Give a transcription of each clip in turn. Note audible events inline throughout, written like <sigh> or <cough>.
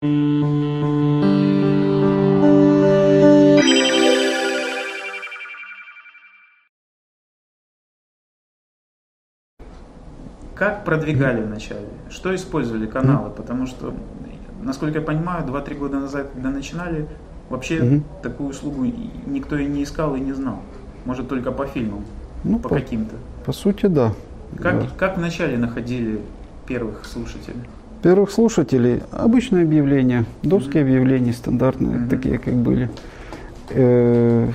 Как продвигали вначале? Что использовали каналы? Потому что, насколько я понимаю, 2-3 года назад, когда начинали, вообще угу. такую услугу никто и не искал и не знал. Может, только по фильмам, ну, по, по каким-то. По сути, да. Как, да. как вначале находили первых слушателей? Первых слушателей обычное объявление, доски объявлений стандартные, mm такие как были. Э,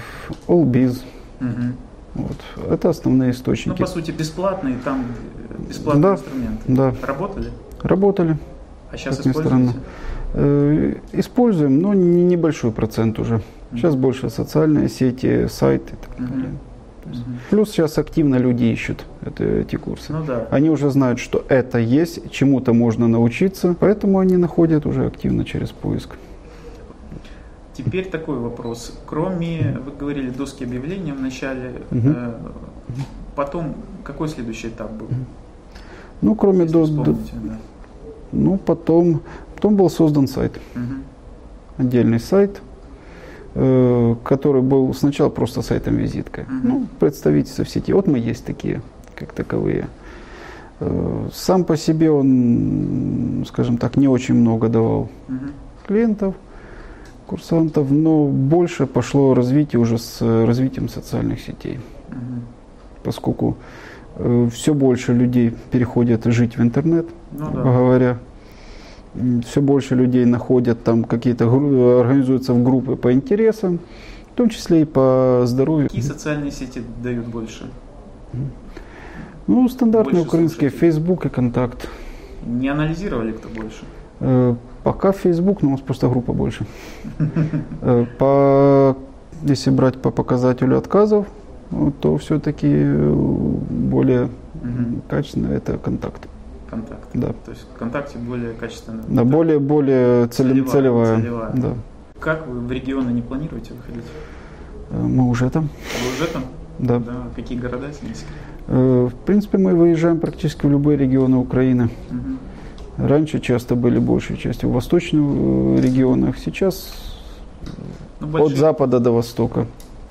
Allbiz. mm Вот. Это основные источники. Ну, по сути, бесплатные, там бесплатные да, инструменты. Да. Работали? Работали. А сейчас как используете? Э, используем, но не небольшой процент уже. mm Сейчас больше социальные сети, сайты и так далее. Угу. Плюс сейчас активно люди ищут это, эти курсы. Ну, да. Они уже знают, что это есть, чему-то можно научиться, поэтому они находят уже активно через поиск. Теперь такой вопрос. Кроме, вы говорили, доски объявления в начале, угу. э, потом какой следующий этап был? Ну, кроме до, до, да. ну потом, потом был создан сайт, угу. отдельный сайт, который был сначала просто сайтом-визиткой. Uh-huh. Ну, представительство в сети. Вот мы есть такие, как таковые. Э, сам по себе он, скажем так, не очень много давал uh-huh. клиентов, курсантов, но больше пошло развитие уже с развитием социальных сетей. Uh-huh. Поскольку э, все больше людей переходят жить в интернет, ну, да. говоря все больше людей находят там какие-то, организуются в группы по интересам, в том числе и по здоровью. Какие социальные сети дают больше? Ну, стандартные больше украинские, слушателей. Facebook и Контакт. Не анализировали кто больше? Э, пока Facebook, но у нас просто группа больше. <laughs> Э, по, если брать по показателю отказов, то все-таки более качественно это контакт контакт. Да. То есть ВКонтакте более качественно. Да, более, более целевая. целевая. целевая. Да. Как вы в регионы не планируете выходить? Э, мы уже там. Вы уже там? Да. да. Какие города, если э, В принципе, мы выезжаем практически в любые регионы Украины. Угу. Раньше часто были большей частью в восточных э, регионах, сейчас ну, большие... от запада до востока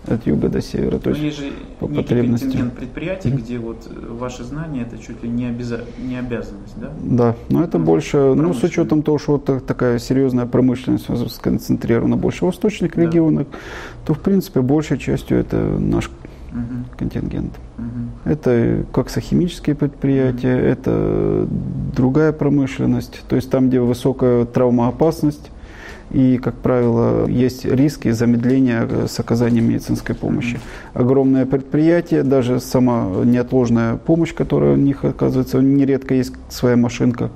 от юга до севера. То есть, есть же по потребности. контингент предприятий, mm-hmm. где вот ваши знания это чуть ли не, обяза... не обязанность, да? Да, но это ну, больше, ну с учетом того, что вот такая серьезная промышленность сконцентрирована больше в восточных да. регионах, то в принципе большей частью это наш угу. контингент. Угу. Это как химические предприятия, угу. это другая промышленность, то есть там, где высокая травмоопасность, и, как правило, есть риски замедления с оказанием медицинской помощи. Огромное предприятие, даже сама неотложная помощь, которая у них оказывается, нередко есть своя машинка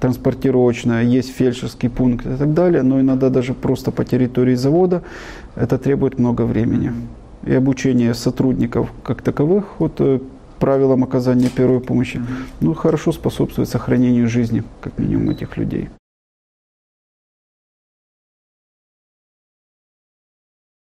транспортировочная, есть фельдшерский пункт и так далее, но иногда даже просто по территории завода это требует много времени. И обучение сотрудников как таковых вот, э, правилам оказания первой помощи, ну, хорошо способствует сохранению жизни, как минимум, этих людей.